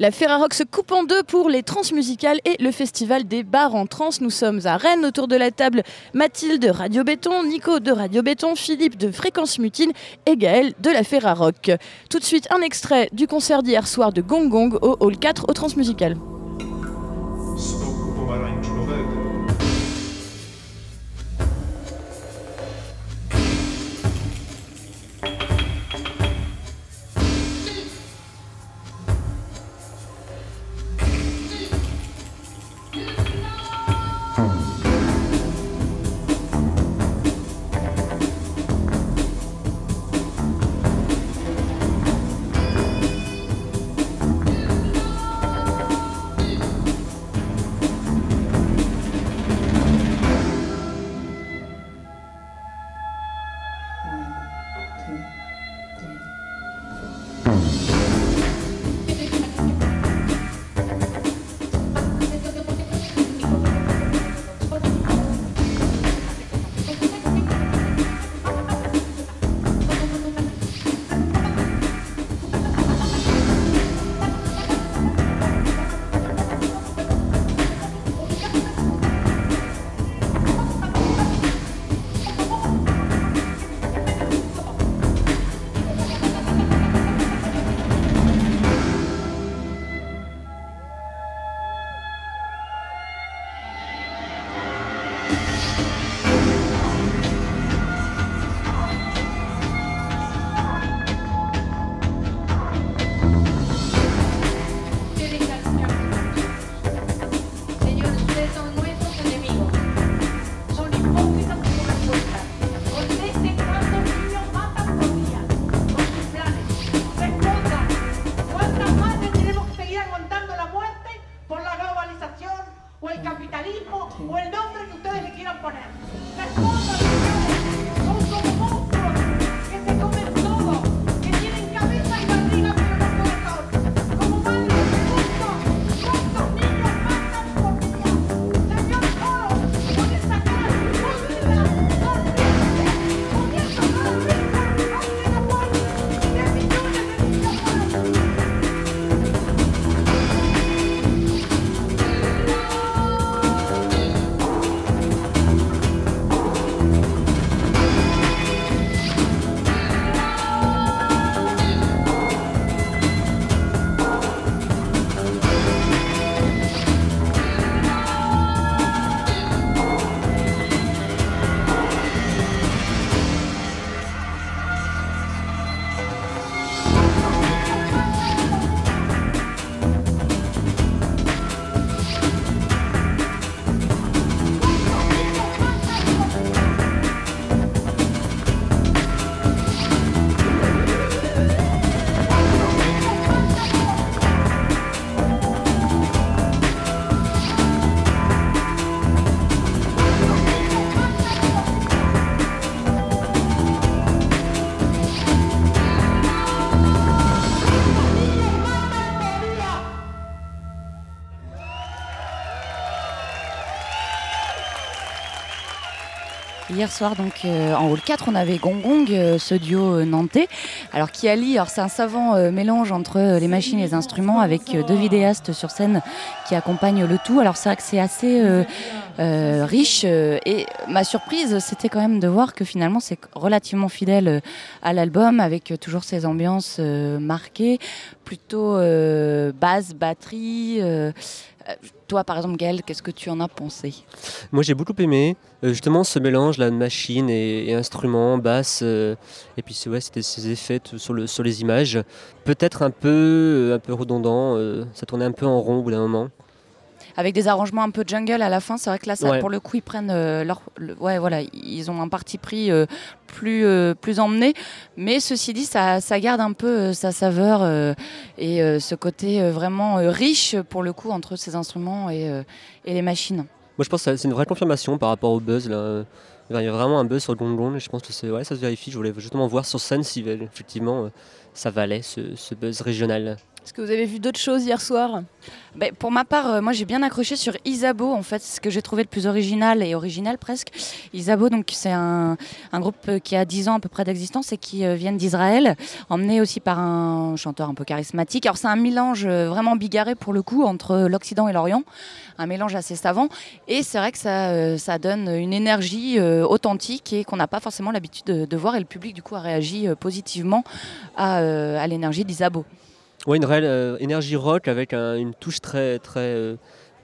La Ferrarock se coupe en deux pour les transmusicales et le festival des bars en trans. Nous sommes à Rennes autour de la table Mathilde de Radio Béton, Nico de Radio Béton, Philippe de Fréquence Mutine et Gaël de la Ferrarock. Tout de suite un extrait du concert d'hier soir de Gong Gong au Hall 4 au Transmusical. Hier soir, donc euh, en hall 4, on avait Gong Gong, euh, ce duo euh, nantais, alors qui allie, alors c'est un savant mélange entre les machines et les instruments avec deux vidéastes sur scène qui accompagnent le tout. Alors c'est vrai que c'est assez riche et ma surprise, c'était quand même de voir que finalement c'est relativement fidèle à l'album avec toujours ces ambiances marquées, plutôt basse, batterie. Toi, par exemple, Gaël, qu'est-ce que tu en as pensé? Moi, j'ai beaucoup aimé euh, justement ce mélange là de machines et, instruments, basse, euh, et puis c'était ces effets sur, le, sur les images. Peut-être un peu, euh, un peu redondant, ça tournait un peu en rond au bout d'un moment avec des arrangements un peu jungle à la fin. C'est vrai que là, ça, pour le coup, ils prennent euh, leur, ouais, voilà, ils ont un parti pris euh, plus euh, plus emmené. Mais ceci dit, ça, ça garde un peu sa saveur et ce côté vraiment riche pour le coup entre ces instruments et, et les machines. Moi, je pense que c'est une vraie confirmation par rapport au buzz là. Il y a vraiment un buzz sur le gong gong je pense que ouais, ça se vérifie. Je voulais justement voir sur scène si effectivement ça valait ce, buzz régional. Est-ce que vous avez vu d'autres choses hier soir? Ben, Pour ma part, euh, moi j'ai bien accroché sur Isabeau, en fait, ce que j'ai trouvé le plus original et original presque. Isabeau, donc c'est un, groupe euh, qui a 10 ans à peu près d'existence et qui euh, vient d'Israël, emmené aussi par un chanteur un peu charismatique. Alors c'est un mélange vraiment bigarré pour le coup entre l'Occident et l'Orient, un mélange assez savant. Et c'est vrai que ça, ça donne une énergie authentique et qu'on n'a pas forcément l'habitude de, voir. Et le public du coup a réagi positivement à, à l'énergie d'Isabeau. Ouais, une réelle euh, énergie rock avec une touche très, très, euh,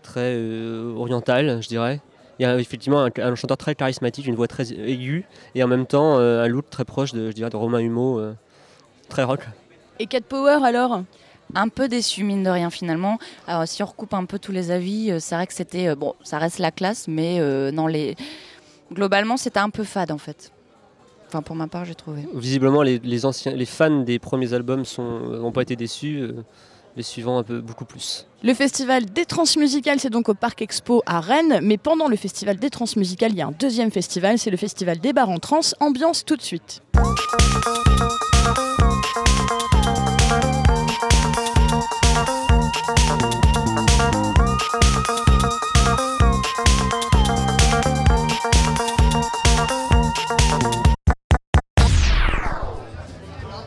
très euh, orientale, je dirais. Il y a effectivement un, chanteur très charismatique, une voix très aiguë, et en même temps un look très proche de, je dirais, de Romain Humeau, très rock. Et Cat Power alors? Un peu déçu mine de rien finalement. Alors si on recoupe un peu tous les avis, c'est vrai que c'était bon, ça reste la classe, mais dans les globalement c'était un peu fade en fait. Enfin, pour ma part, j'ai trouvé. Visiblement, les, anciens, les fans des premiers albums n'ont pas été déçus. Euh, les suivants, un peu beaucoup plus. Le festival des transmusicales, c'est donc au Parc Expo à Rennes. Mais pendant le festival des transmusicales, il y a un deuxième festival, c'est le festival des bars en trans. Ambiance tout de suite.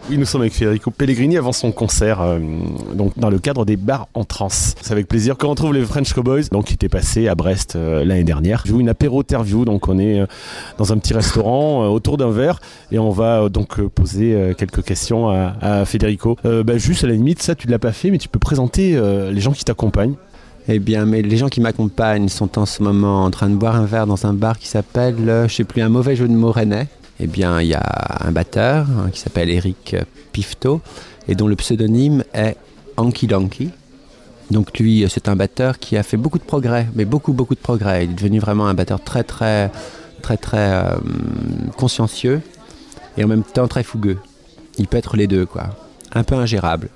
Oui, nous sommes avec Federico Pellegrini avant son concert, euh, donc dans le cadre des bars en trans. C'est avec plaisir qu'on retrouve les French Cowboys, donc qui étaient passés à Brest euh, l'année dernière. Je joue une apéro interview, donc on est euh, dans un petit restaurant autour d'un verre et on va donc poser quelques questions à, Federico. Bah, juste à la limite, ça tu ne l'as pas fait, mais tu peux présenter les gens qui t'accompagnent. Eh bien, mais les gens qui m'accompagnent sont en ce moment en train de boire un verre dans un bar qui s'appelle, je sais plus, un mauvais jeu de mots rennais eh bien, il y a un batteur hein, qui s'appelle Eric Pifto et dont le pseudonyme est Anki Donkey. Donc lui, c'est un batteur qui a fait beaucoup de progrès, mais beaucoup, beaucoup de progrès. Il est devenu vraiment un batteur très, très, très, très euh, consciencieux et en même temps très fougueux. Il peut être les deux, quoi. Un peu ingérable.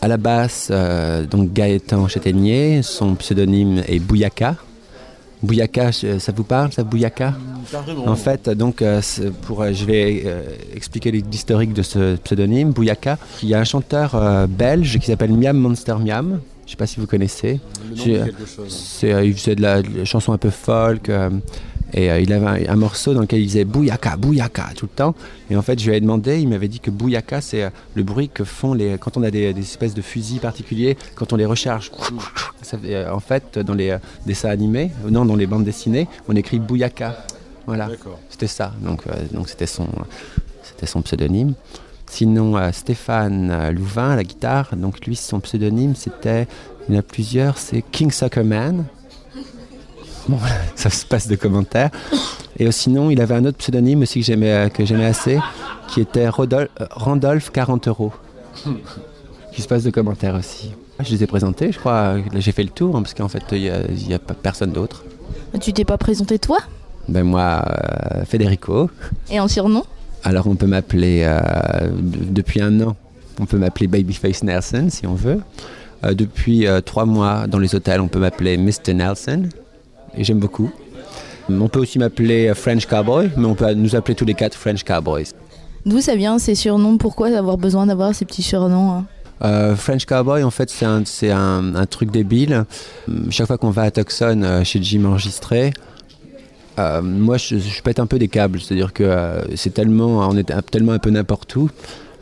À la basse, euh, donc Gaëtan Châtaignier, son pseudonyme est Bouyaka. Bouyaka, ça vous parle, ça Bouyaka En fait, donc, euh, pour, euh, je vais euh, expliquer l'historique de ce pseudonyme, Bouyaka. Il y a un chanteur belge qui s'appelle Miam Monster Miam. Je ne sais pas si vous connaissez. Le il faisait de la, de la, chanson un peu folk. Et euh, il avait un, morceau dans lequel il disait Bouyaka, Bouyaka tout le temps. Et en fait, je lui ai demandé, il m'avait dit que Bouyaka, c'est euh, le bruit que font les. Quand on a des, espèces de fusils particuliers, quand on les recharge. Euh, en fait, dans les dessins animés, non, dans les bandes dessinées, on écrit Bouyaka. Voilà. C'était ça. Donc, donc c'était son, c'était son pseudonyme. Sinon, Stéphane Louvain à la guitare, donc lui, son pseudonyme, c'était, il y en a plusieurs, c'est King Suckerman. Bon, ça se passe de commentaires. Et sinon, il avait un autre pseudonyme aussi que j'aimais, euh, que j'aimais assez, qui était Rodolphe, euh, Randolph 40 euros. qui se passe de commentaires aussi. Je les ai présentés, je crois. j'ai fait le tour, hein, parce qu'en fait, il n'y a, personne d'autre. Tu t'es pas présenté toi? Ben moi, euh, Federico. Et en surnom? Alors on peut m'appeler, depuis un an, on peut m'appeler Babyface Nelson si on veut. depuis trois mois, dans les hôtels, on peut m'appeler Mr. Nelson et j'aime beaucoup. On peut aussi m'appeler French Cowboy, mais on peut nous appeler tous les quatre French Cowboys. D'où ça vient ces surnoms? Pourquoi avoir besoin d'avoir ces petits surnoms hein? Euh, French Cowboy, en fait, c'est un, truc débile. Chaque fois qu'on va à Tucson euh, chez Jim enregistré, euh, moi je, je, pète un peu des câbles. C'est-à-dire que c'est tellement, on est tellement un peu n'importe où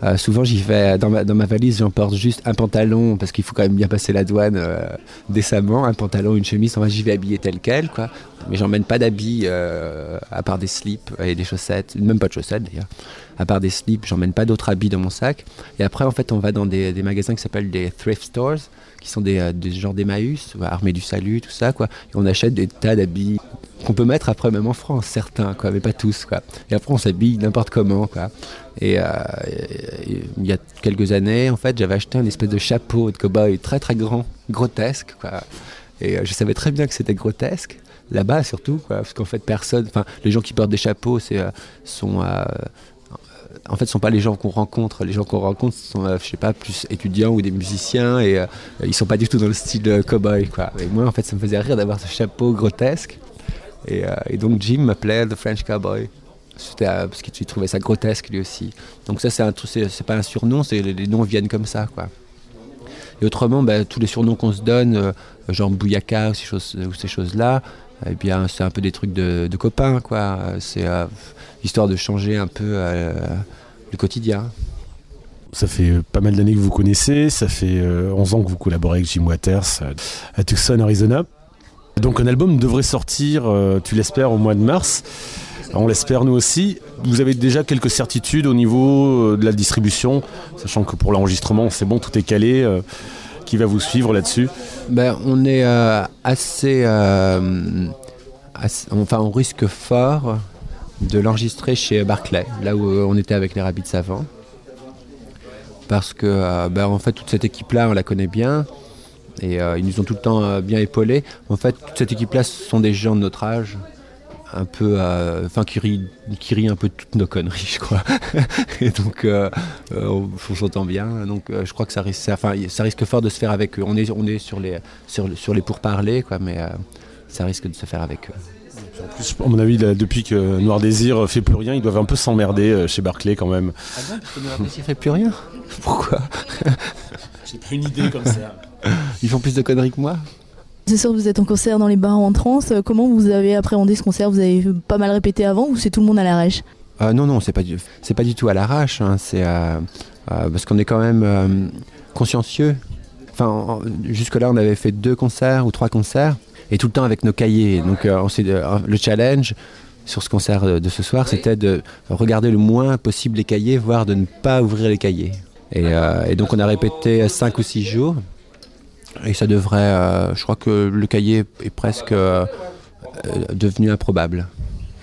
euh, souvent, j'y vais dans ma, dans ma valise, j'emporte juste un pantalon parce qu'il faut quand même bien passer la douane euh, décemment. Un pantalon, une chemise. Enfin, j'y vais habillé tel quel, quoi. Mais j'emmène pas d'habits euh, à part des slips et des chaussettes, même pas de chaussettes d'ailleurs. À part des slips, j'emmène pas d'autres habits dans mon sac. Et après, en fait, on va dans des, magasins qui s'appellent des thrift stores, qui sont des, des genres d'Emmaüs, Armée du Salut, tout ça, quoi. Et on achète des tas d'habits qu'on peut mettre après même en France, certains, quoi, mais pas tous. Quoi. Et après, on s'habille n'importe comment. Quoi. Et, euh, il y a quelques années, en fait, j'avais acheté un espèce de chapeau de cow-boy très très grand, grotesque. Quoi. Et euh, je savais très bien que c'était grotesque, là-bas surtout, parce qu'en fait, personne, enfin, les gens qui portent des chapeaux, c'est, euh, sont en fait, sont pas les gens qu'on rencontre. Les gens qu'on rencontre sont, je sais pas, plus étudiants ou des musiciens et ils sont pas du tout dans le style cowboy, quoi. Et moi, en fait, ça me faisait rire d'avoir ce chapeau grotesque. Euh, et, donc Jim m'appelait The French Cowboy. C'était euh, parce qu'il trouvait ça grotesque lui aussi. Donc ça c'est un c'est pas un surnom, c'est les, noms viennent comme ça quoi. Et autrement, bah, tous les surnoms qu'on se donne, genre Bouyaka ou ces choses, ou ces choses-là, eh bien, c'est un peu des trucs de, copains, quoi. C'est histoire de changer un peu le quotidien. Ça fait pas mal d'années que vous connaissez, ça fait 11 ans que vous collaborez avec Jim Waters à Tucson, Arizona. Donc un album devrait sortir, tu l'espères, au mois de mars. On l'espère nous aussi. Vous avez déjà quelques certitudes au niveau euh, de la distribution, sachant que pour l'enregistrement, c'est bon, tout est calé. Euh, qui va vous suivre là-dessus ben, On est euh, assez, Enfin, on risque fort de l'enregistrer chez Barclay, là où on était avec les Rabbits avant. Parce que, ben, en fait, toute cette équipe-là, on la connaît bien. Et ils nous ont tout le temps bien épaulés. En fait, toute cette équipe-là, ce sont des gens de notre âge un peu, enfin qui rit, qui rit un peu toutes nos conneries, je crois. et donc, euh, euh, on s'entend bien. Donc, euh, je crois que ça risque, ça risque fort de se faire avec eux. On est, on est sur les, sur, sur les pourparlers, quoi, mais ça risque de se faire avec eux. En plus, à mon avis, depuis que Noir Désir fait plus rien, ils doivent un peu s'emmerder chez Barclay quand même. Ah bon, parce que Noir Désir fait plus rien? Pourquoi? J'ai pas une idée comme ça. Ils font plus de conneries que moi? C'est sûr que vous êtes en concert dans les bars en trance. Comment vous avez appréhendé ce concert? Vous avez pas mal répété avant ou c'est tout le monde à l'arrache? Euh, Non, non, c'est pas, du, pas du tout à l'arrache. Hein. c'est euh, euh, parce qu'on est quand même consciencieux. Enfin, jusque-là, on avait fait deux concerts ou trois concerts et tout le temps avec nos cahiers. Donc, le challenge sur ce concert de ce soir, c'était de regarder le moins possible les cahiers, voire de ne pas ouvrir les cahiers. Et, et donc, on a répété cinq ou six jours. Et ça devrait, euh, je crois que le cahier est presque euh, devenu improbable.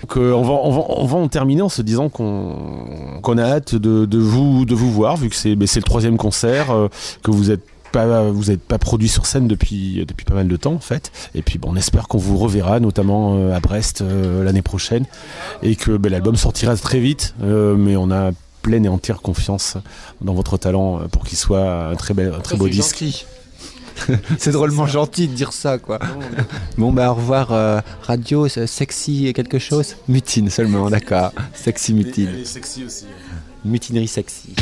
Donc, euh, on, va, on, va, en terminer en se disant qu'on a hâte de, vous, de vous voir, vu que c'est le troisième concert, que vous êtes pas, vous n'êtes pas produit sur scène depuis, depuis pas mal de temps en fait. Et puis bon, on espère qu'on vous reverra, notamment à Brest l'année prochaine, et que ben, l'album sortira très vite. mais on a pleine et entière confiance dans votre talent pour qu'il soit un très, bel, un très beau disque. c'est drôlement gentil de dire ça, quoi. Bon, bah, au revoir, euh, radio, sexy et quelque chose Mutine seulement, d'accord. Sexy mutine. Elle est sexy aussi. Mutinerie sexy.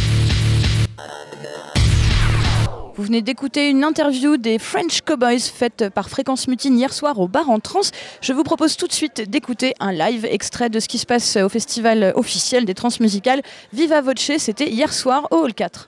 Vous venez d'écouter une interview des French Cowboys faite par Fréquence Mutine hier soir au bar en trans. Je vous propose tout de suite d'écouter un live extrait de ce qui se passe au festival officiel des trans musicales Viva Voce. C'était hier soir au Hall 4.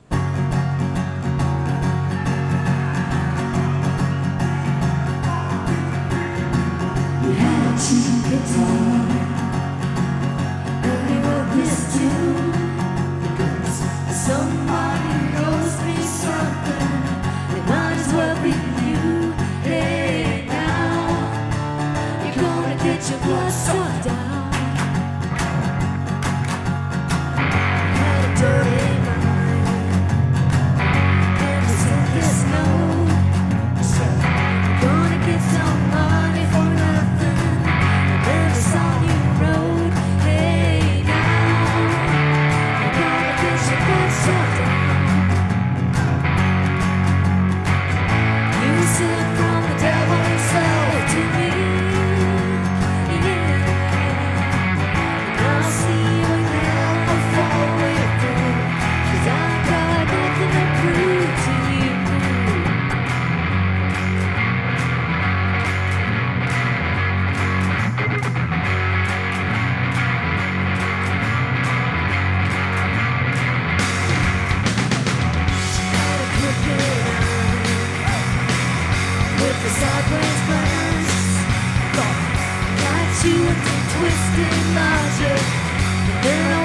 twisted magic.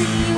see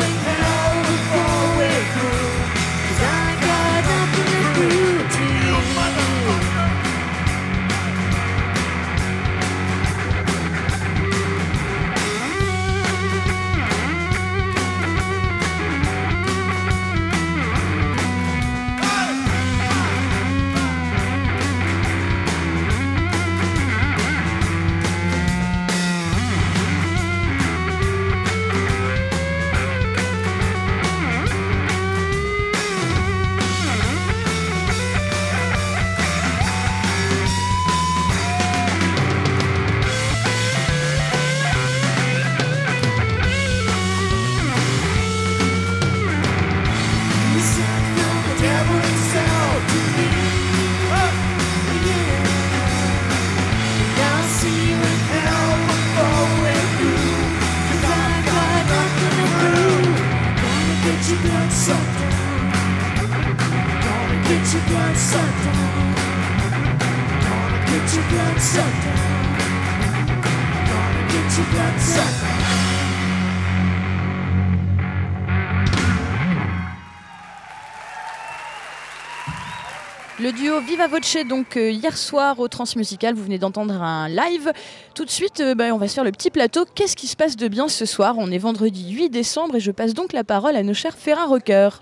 Voce, donc euh, hier soir au Transmusical, vous venez d'entendre un live. Tout de suite, euh, bah, on va se faire le petit plateau. Qu'est-ce qui se passe de bien ce soir? On est vendredi 8 décembre et je passe donc la parole à nos chers Ferra Rockers.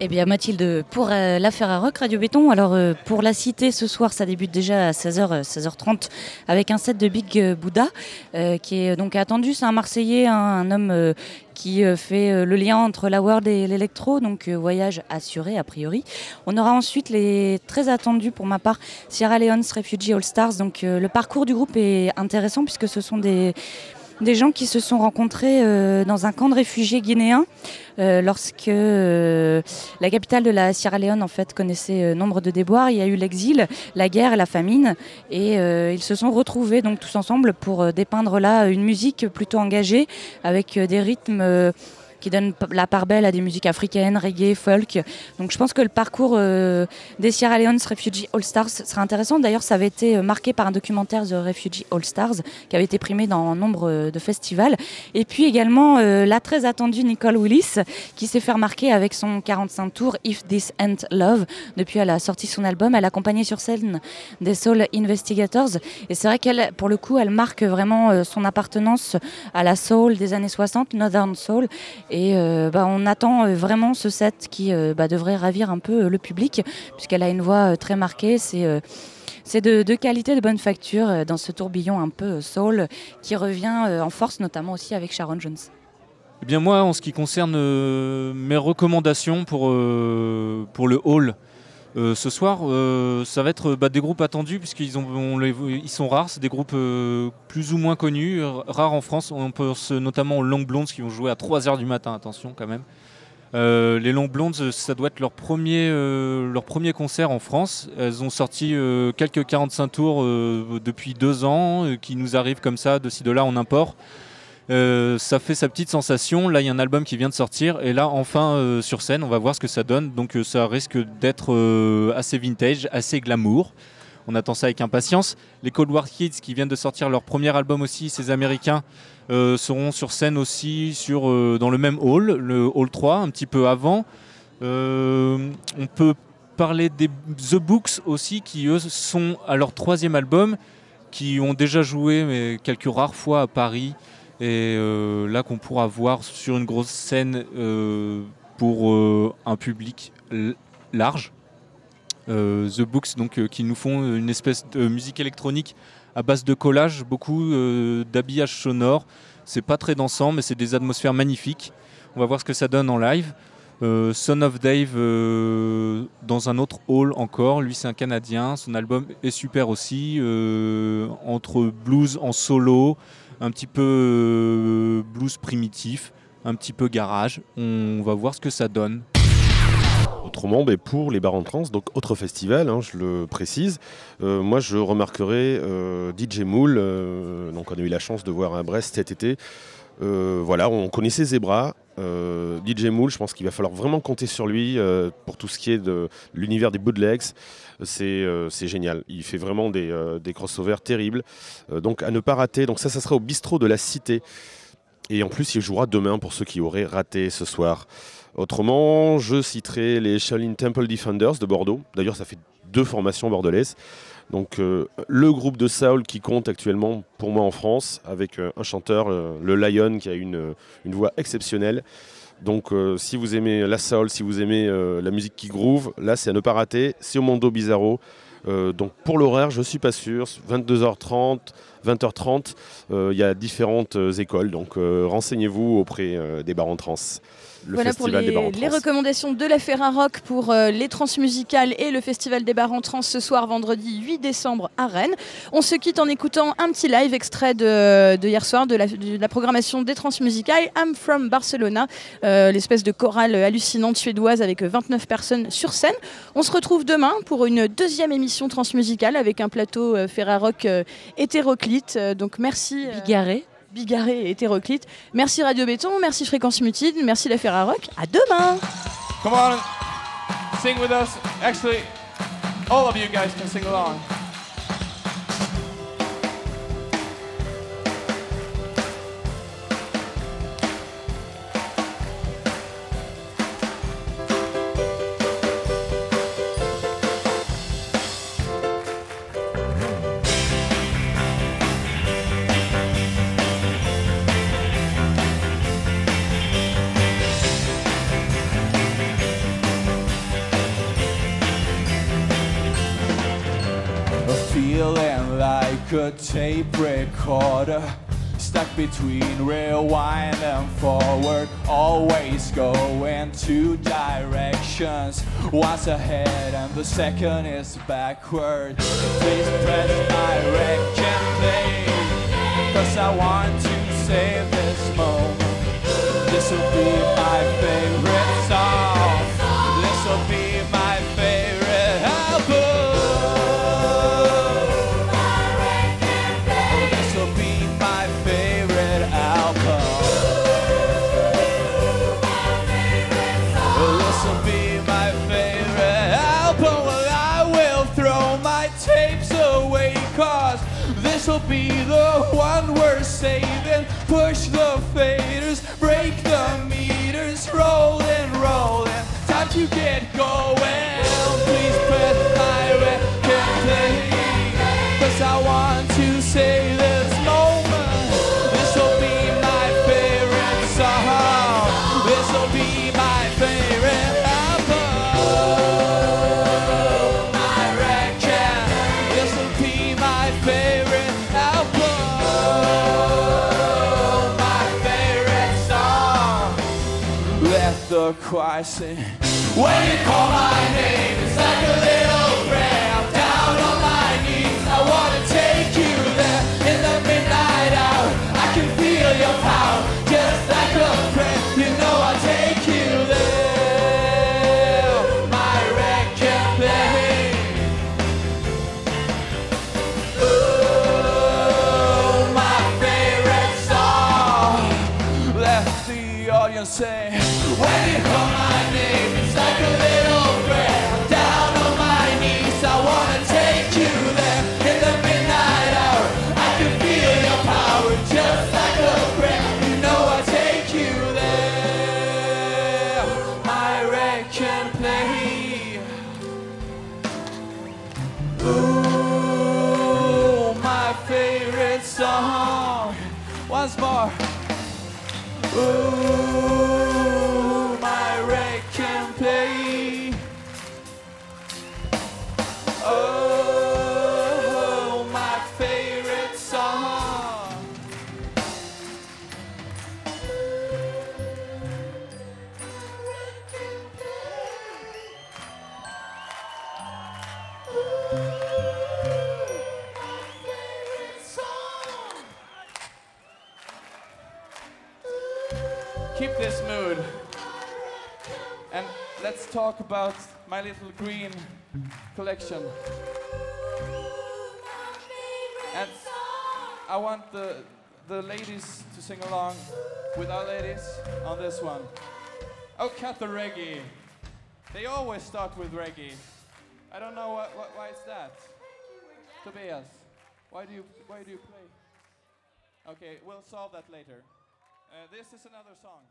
Eh bien Mathilde, pour euh, l'affaire à Radio Béton, alors euh, pour la cité ce soir, ça débute déjà à 16h, 16h30 avec un set de Big euh, Buddha euh, qui est donc attendu. C'est un Marseillais, un, un homme euh, qui euh, fait euh, le lien entre la world et l'électro, donc euh, voyage assuré a priori. On aura ensuite les très attendus pour ma part Sierra Leone's Refugee All Stars. Donc euh, le parcours du groupe est intéressant puisque ce sont des des gens qui se sont rencontrés euh, dans un camp de réfugiés guinéens euh, lorsque euh, la capitale de la Sierra Leone en fait connaissait nombre de déboires. Il y a eu l'exil, la guerre la famine, et ils se sont retrouvés donc tous ensemble pour dépeindre là une musique plutôt engagée avec des rythmes. Qui donnent p- la part belle à des musiques africaines, reggae, folk. Donc je pense que le parcours euh, des Sierra Leone's Refugee All Stars sera intéressant. D'ailleurs, ça avait été euh, marqué par un documentaire The Refugee All Stars qui avait été primé dans nombre euh, de festivals. Et puis également la très attendue Nicole Willis qui s'est fait remarquer avec son 45 tours If This Ain't Love. Depuis elle a sorti son album, elle a accompagné sur scène des Soul Investigators. Et c'est vrai qu'elle, pour le coup, elle marque vraiment son appartenance à la soul des années 60, Northern Soul. Et euh, bah, on attend euh, vraiment ce set qui euh, bah, devrait ravir un peu le public, puisqu'elle a une voix très marquée. C'est c'est de, qualité, de bonne facture dans ce tourbillon un peu soul qui revient en force, notamment aussi avec Sharon Jones. Eh bien moi, en ce qui concerne mes recommandations pour, pour le hall euh, ce soir, euh, ça va être bah, des groupes attendus puisqu'ils sont rares. C'est des groupes euh, plus ou moins connus, euh, rares en France. On pense notamment aux Long Blondes qui vont jouer à 3h du matin, attention quand même. Euh, les Long Blondes, ça doit être leur premier, euh, leur premier concert en France. Elles ont sorti euh, quelques 45 tours euh, depuis deux ans, euh, qui nous arrivent comme ça, de ci de là en import. Euh, ça fait sa petite sensation. Là, il y a un album qui vient de sortir, et là, enfin euh, sur scène, on va voir ce que ça donne. Donc, euh, ça risque d'être assez vintage, assez glamour. On attend ça avec impatience. Les Cold War Kids, qui viennent de sortir leur premier album aussi, ces Américains, seront sur scène aussi sur, dans le même hall, le hall 3, un petit peu avant. On peut parler des The Books aussi, qui eux sont à leur troisième album, qui ont déjà joué mais quelques rares fois à Paris et euh, là qu'on pourra voir sur une grosse scène euh, pour euh, un public large. The Books donc qui nous font une espèce de musique électronique à base de collage, beaucoup d'habillage sonore. C'est pas très dansant, mais c'est des atmosphères magnifiques. On va voir ce que ça donne en live. Son of Dave dans un autre hall encore. Lui, c'est un Canadien. Son album est super aussi. entre blues en solo, un petit peu euh, blues primitif, un petit peu garage. On va voir ce que ça donne. Autrement, ben, pour les bars en trans, donc autre festival, hein, je le précise, euh, moi je remarquerai euh, DJ Moule, donc on a eu la chance de voir à Brest cet été. Voilà, on connaissait Zebra. Euh, DJ Moule, je pense qu'il va falloir vraiment compter sur lui euh, pour tout ce qui est de l'univers des bootlegs. C'est euh, génial. Il fait vraiment des, crossovers terribles. Donc à ne pas rater. Donc ça, ça sera au bistrot de la Cité. Et en plus, il jouera demain pour ceux qui auraient raté ce soir. Autrement, je citerai les Shaolin Temple Defenders de Bordeaux. D'ailleurs, ça fait deux formations bordelaises. Donc, euh, le groupe de Soul qui compte actuellement pour moi en France, avec euh, un chanteur, euh, le Lion, qui a une, voix exceptionnelle. Donc, si vous aimez la Soul, si vous aimez la musique qui groove, là, c'est à ne pas rater. C'est au Mondo Bizarro. Donc, pour l'horaire, je suis pas sûr. 22h30 20h30. Euh, Il y a différentes écoles, donc renseignez-vous auprès des bars en trans. Le voilà pour les, des bars en les trans. recommandations de la Ferrarock pour euh, les transmusicales et le Festival des bars en trans ce soir vendredi 8 décembre à Rennes. On se quitte en écoutant un petit live extrait de, de hier soir de la, de la programmation des transmusicales I'm from Barcelona, euh, l'espèce de chorale hallucinante suédoise avec 29 personnes sur scène. On se retrouve demain pour une deuxième émission transmusicale avec un plateau euh, Ferrarock euh, hétéroclite. Donc merci. euh, Bigarré. Bigarré et hétéroclite. Merci Radio Béton, merci Fréquence Mutine, merci la Ferrarock. À demain Come on, sing with us. Actually, all of you guys can sing along. Tape recorder Stuck between rewind and forward Always going two directions. One's ahead and the second is backward. Please press my rec and play Cause I want to save this moment. This'll be my favorite say Choir sing When you call my name It's like a little and say, Waiting my name, it's like a talk about my little green collection. And I want the the ladies to sing along with our ladies on this one. Oh, cut the reggae. They always start with reggae. I don't know what, what, why it's that. Tobias, why do you why do you play? Okay, we'll solve that later. Uh, this is another song.